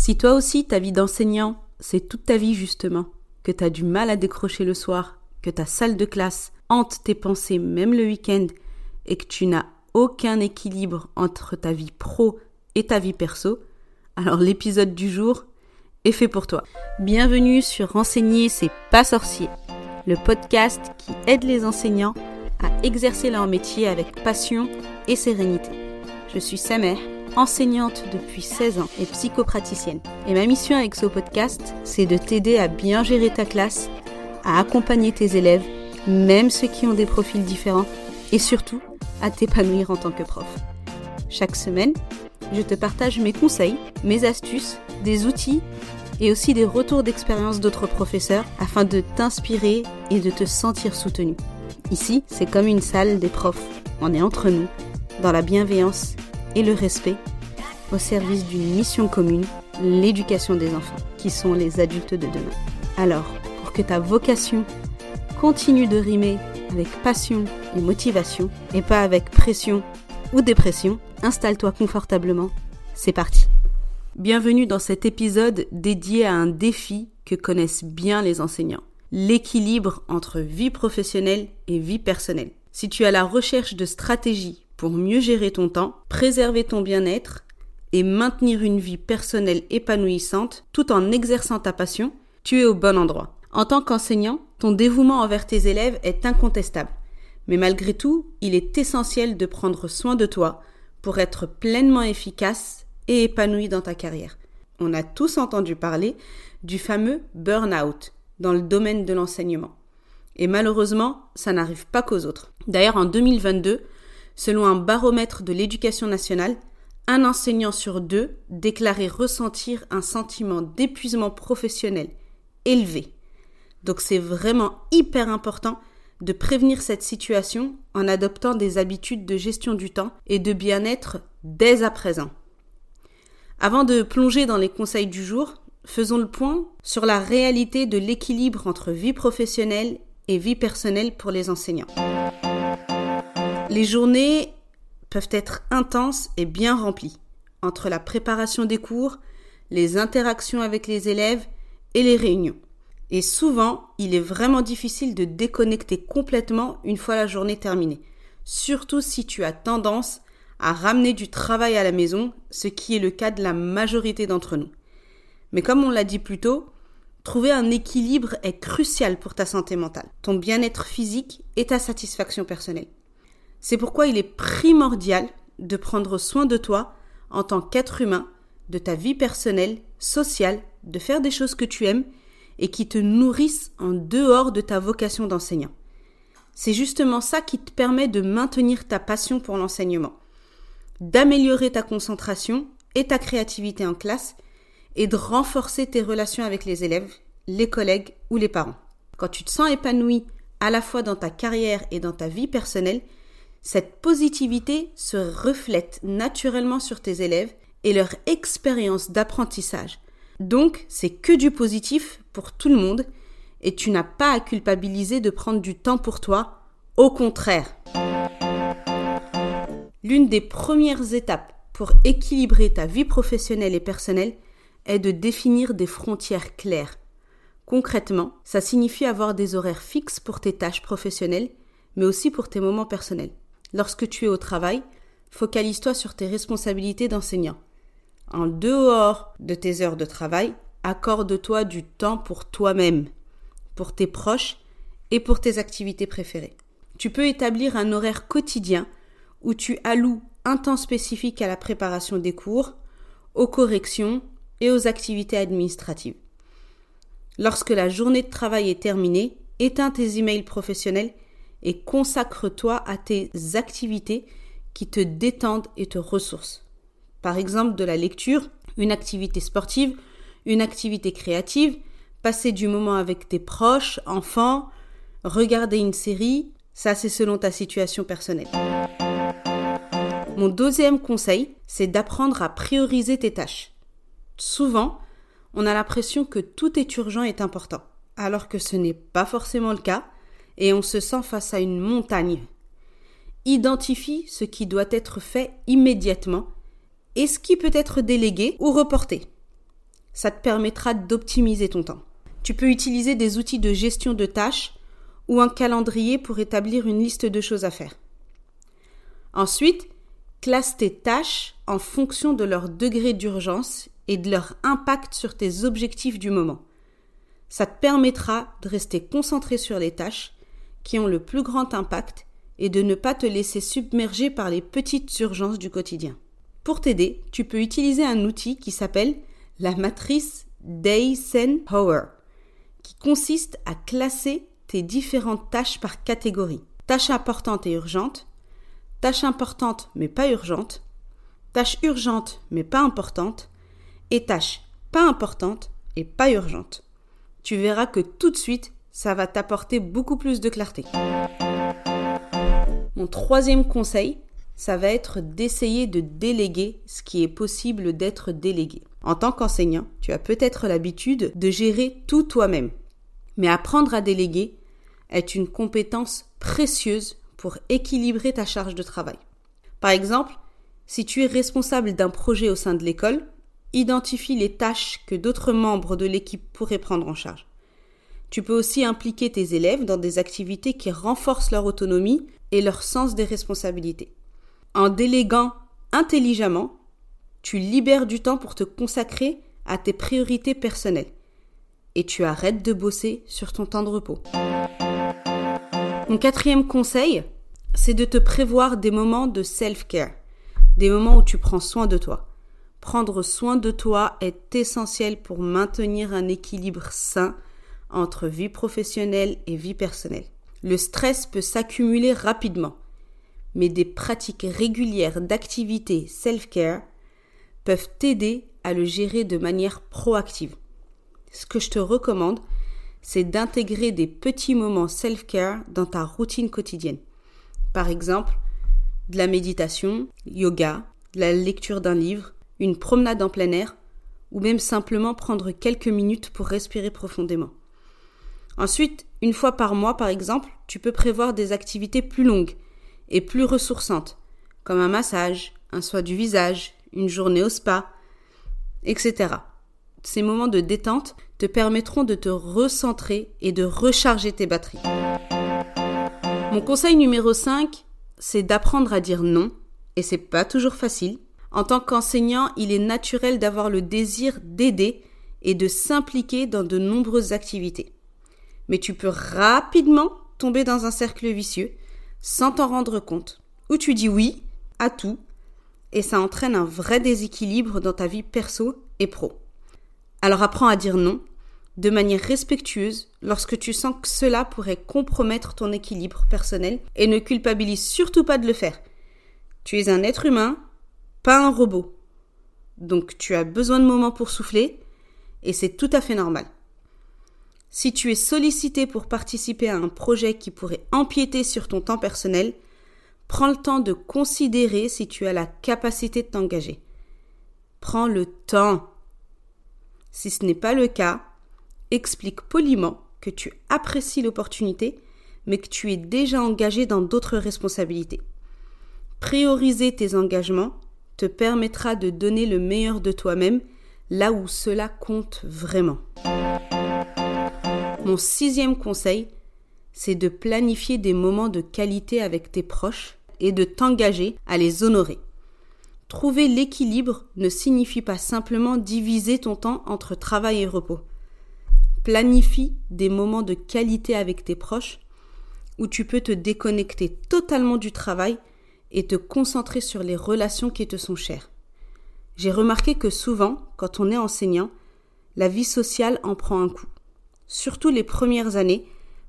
Si toi aussi ta vie d'enseignant, c'est toute ta vie justement, que tu as du mal à décrocher le soir, que ta salle de classe hante tes pensées même le week-end et que tu n'as aucun équilibre entre ta vie pro et ta vie perso, alors l'épisode du jour est fait pour toi. Bienvenue sur Renseigner, c'est pas sorcier, le podcast qui aide les enseignants à exercer leur métier avec passion et sérénité. Je suis Samer, enseignante depuis 16 ans et psychopraticienne. Et ma mission avec ce podcast, c'est de t'aider à bien gérer ta classe, à accompagner tes élèves, même ceux qui ont des profils différents, et surtout à t'épanouir en tant que prof. Chaque semaine, je te partage mes conseils, mes astuces, des outils et aussi des retours d'expérience d'autres professeurs afin de t'inspirer et de te sentir soutenu. Ici, c'est comme une salle des profs. On est entre nous, dans la bienveillance et le respect, au service d'une mission commune, l'éducation des enfants, qui sont les adultes de demain. Alors, pour que ta vocation continue de rimer avec passion et motivation, et pas avec pression ou dépression, installe-toi confortablement. C'est parti. Bienvenue dans cet épisode dédié à un défi que connaissent bien les enseignants. L'équilibre entre vie professionnelle et vie personnelle. Si tu as la recherche de stratégies pour mieux gérer ton temps, préserver ton bien-être et maintenir une vie personnelle épanouissante tout en exerçant ta passion, tu es au bon endroit. En tant qu'enseignant, ton dévouement envers tes élèves est incontestable. Mais malgré tout, il est essentiel de prendre soin de toi pour être pleinement efficace et épanoui dans ta carrière. On a tous entendu parler du fameux burn-out dans le domaine de l'enseignement. Et malheureusement, ça n'arrive pas qu'aux autres. D'ailleurs, en 2022, selon un baromètre de l'éducation nationale, un enseignant sur deux déclarait ressentir un sentiment d'épuisement professionnel élevé. Donc c'est vraiment hyper important de prévenir cette situation en adoptant des habitudes de gestion du temps et de bien-être dès à présent. Avant de plonger dans les conseils du jour, faisons le point sur la réalité de l'équilibre entre vie professionnelle et vie personnelle pour les enseignants. Les journées peuvent être intenses et bien remplies, entre la préparation des cours, les interactions avec les élèves et les réunions. Et souvent, il est vraiment difficile de déconnecter complètement une fois la journée terminée, surtout si tu as tendance à ramener du travail à la maison, ce qui est le cas de la majorité d'entre nous. Mais comme on l'a dit plus tôt, trouver un équilibre est crucial pour ta santé mentale, ton bien-être physique et ta satisfaction personnelle. C'est pourquoi il est primordial de prendre soin de toi en tant qu'être humain, de ta vie personnelle, sociale, de faire des choses que tu aimes et qui te nourrissent en dehors de ta vocation d'enseignant. C'est justement ça qui te permet de maintenir ta passion pour l'enseignement, d'améliorer ta concentration et ta créativité en classe et de renforcer tes relations avec les élèves, les collègues ou les parents. Quand tu te sens épanoui à la fois dans ta carrière et dans ta vie personnelle, cette positivité se reflète naturellement sur tes élèves et leur expérience d'apprentissage, donc, c'est que du positif pour tout le monde et tu n'as pas à culpabiliser de prendre du temps pour toi. Au contraire. L'une des premières étapes pour équilibrer ta vie professionnelle et personnelle est de définir des frontières claires. Concrètement, ça signifie avoir des horaires fixes pour tes tâches professionnelles, mais aussi pour tes moments personnels. Lorsque tu es au travail, focalise-toi sur tes responsabilités d'enseignant en dehors de tes heures de travail, accorde-toi du temps pour toi-même, pour tes proches et pour tes activités préférées. Tu peux établir un horaire quotidien où tu alloues un temps spécifique à la préparation des cours, aux corrections et aux activités administratives. Lorsque la journée de travail est terminée, éteins tes emails professionnels et consacre-toi à tes activités qui te détendent et te ressourcent. Par exemple, de la lecture, une activité sportive, une activité créative, passer du moment avec tes proches, enfants, regarder une série, ça c'est selon ta situation personnelle. Mon deuxième conseil, c'est d'apprendre à prioriser tes tâches. Souvent, on a l'impression que tout est urgent et important, alors que ce n'est pas forcément le cas, et on se sent face à une montagne. Identifie ce qui doit être fait immédiatement et ce qui peut être délégué ou reporté. Ça te permettra d'optimiser ton temps. Tu peux utiliser des outils de gestion de tâches ou un calendrier pour établir une liste de choses à faire. Ensuite, classe tes tâches en fonction de leur degré d'urgence et de leur impact sur tes objectifs du moment. Ça te permettra de rester concentré sur les tâches qui ont le plus grand impact et de ne pas te laisser submerger par les petites urgences du quotidien. Pour t'aider, tu peux utiliser un outil qui s'appelle la matrice Power, qui consiste à classer tes différentes tâches par catégorie. Tâches importantes et urgentes, tâches importantes mais pas urgentes, tâches urgentes mais pas importantes, et tâches pas importantes et pas urgentes. Tu verras que tout de suite, ça va t'apporter beaucoup plus de clarté. Mon troisième conseil, ça va être d'essayer de déléguer ce qui est possible d'être délégué. En tant qu'enseignant, tu as peut-être l'habitude de gérer tout toi-même. Mais apprendre à déléguer est une compétence précieuse pour équilibrer ta charge de travail. Par exemple, si tu es responsable d'un projet au sein de l'école, identifie les tâches que d'autres membres de l'équipe pourraient prendre en charge. Tu peux aussi impliquer tes élèves dans des activités qui renforcent leur autonomie et leur sens des responsabilités. En déléguant intelligemment, tu libères du temps pour te consacrer à tes priorités personnelles et tu arrêtes de bosser sur ton temps de repos. Mon quatrième conseil, c'est de te prévoir des moments de self-care, des moments où tu prends soin de toi. Prendre soin de toi est essentiel pour maintenir un équilibre sain entre vie professionnelle et vie personnelle. Le stress peut s'accumuler rapidement, mais des pratiques régulières d'activité self-care peuvent t'aider à le gérer de manière proactive. Ce que je te recommande, c'est d'intégrer des petits moments self-care dans ta routine quotidienne. Par exemple, de la méditation, yoga, la lecture d'un livre, une promenade en plein air, ou même simplement prendre quelques minutes pour respirer profondément. Ensuite, une fois par mois, par exemple, tu peux prévoir des activités plus longues et plus ressourçantes, comme un massage, un soin du visage, une journée au spa, etc. Ces moments de détente te permettront de te recentrer et de recharger tes batteries. Mon conseil numéro 5, c'est d'apprendre à dire non, et c'est pas toujours facile. En tant qu'enseignant, il est naturel d'avoir le désir d'aider et de s'impliquer dans de nombreuses activités mais tu peux rapidement tomber dans un cercle vicieux sans t'en rendre compte, où tu dis oui à tout et ça entraîne un vrai déséquilibre dans ta vie perso et pro. Alors apprends à dire non de manière respectueuse lorsque tu sens que cela pourrait compromettre ton équilibre personnel et ne culpabilise surtout pas de le faire. Tu es un être humain, pas un robot. Donc tu as besoin de moments pour souffler et c'est tout à fait normal. Si tu es sollicité pour participer à un projet qui pourrait empiéter sur ton temps personnel, prends le temps de considérer si tu as la capacité de t'engager. Prends le temps. Si ce n'est pas le cas, explique poliment que tu apprécies l'opportunité, mais que tu es déjà engagé dans d'autres responsabilités. Prioriser tes engagements te permettra de donner le meilleur de toi-même là où cela compte vraiment. Mon sixième conseil, c'est de planifier des moments de qualité avec tes proches et de t'engager à les honorer. Trouver l'équilibre ne signifie pas simplement diviser ton temps entre travail et repos. Planifie des moments de qualité avec tes proches où tu peux te déconnecter totalement du travail et te concentrer sur les relations qui te sont chères. J'ai remarqué que souvent, quand on est enseignant, la vie sociale en prend un coup surtout les premières années,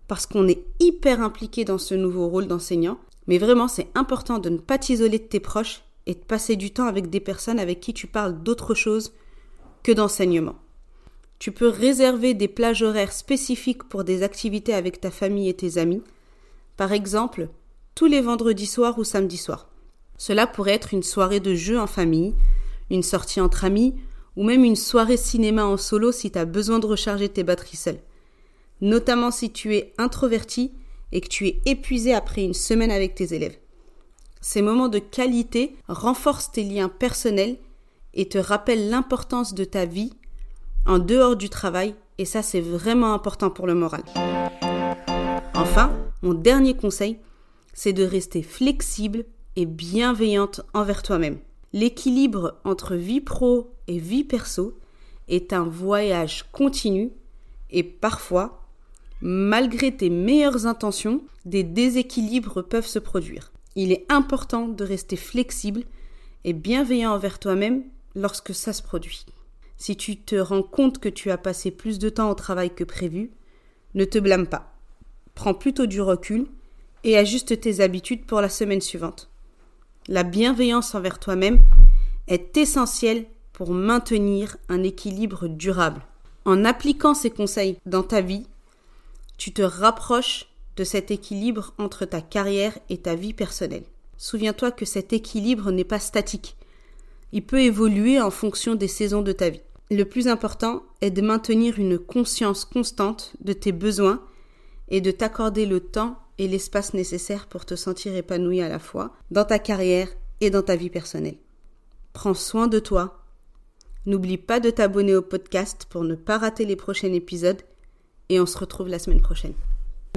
parce qu'on est hyper impliqué dans ce nouveau rôle d'enseignant. Mais vraiment, c'est important de ne pas t'isoler de tes proches et de passer du temps avec des personnes avec qui tu parles d'autre chose que d'enseignement. Tu peux réserver des plages horaires spécifiques pour des activités avec ta famille et tes amis. Par exemple, tous les vendredis soirs ou samedis soirs. Cela pourrait être une soirée de jeu en famille, une sortie entre amis, ou même une soirée cinéma en solo si tu as besoin de recharger tes batteries notamment si tu es introverti et que tu es épuisé après une semaine avec tes élèves. Ces moments de qualité renforcent tes liens personnels et te rappellent l'importance de ta vie en dehors du travail, et ça c'est vraiment important pour le moral. Enfin, mon dernier conseil, c'est de rester flexible et bienveillante envers toi-même. L'équilibre entre vie pro et vie perso est un voyage continu et parfois, malgré tes meilleures intentions, des déséquilibres peuvent se produire. Il est important de rester flexible et bienveillant envers toi-même lorsque ça se produit. Si tu te rends compte que tu as passé plus de temps au travail que prévu, ne te blâme pas. Prends plutôt du recul et ajuste tes habitudes pour la semaine suivante. La bienveillance envers toi-même est essentielle pour maintenir un équilibre durable. En appliquant ces conseils dans ta vie, tu te rapproches de cet équilibre entre ta carrière et ta vie personnelle. Souviens-toi que cet équilibre n'est pas statique. Il peut évoluer en fonction des saisons de ta vie. Le plus important est de maintenir une conscience constante de tes besoins et de t'accorder le temps et l'espace nécessaire pour te sentir épanoui à la fois dans ta carrière et dans ta vie personnelle. Prends soin de toi. N'oublie pas de t'abonner au podcast pour ne pas rater les prochains épisodes et on se retrouve la semaine prochaine.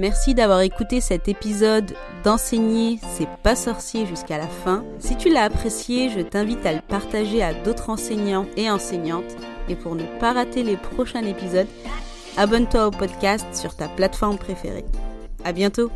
Merci d'avoir écouté cet épisode d'enseigner c'est pas sorcier jusqu'à la fin. Si tu l'as apprécié, je t'invite à le partager à d'autres enseignants et enseignantes. Et pour ne pas rater les prochains épisodes, abonne-toi au podcast sur ta plateforme préférée. À bientôt!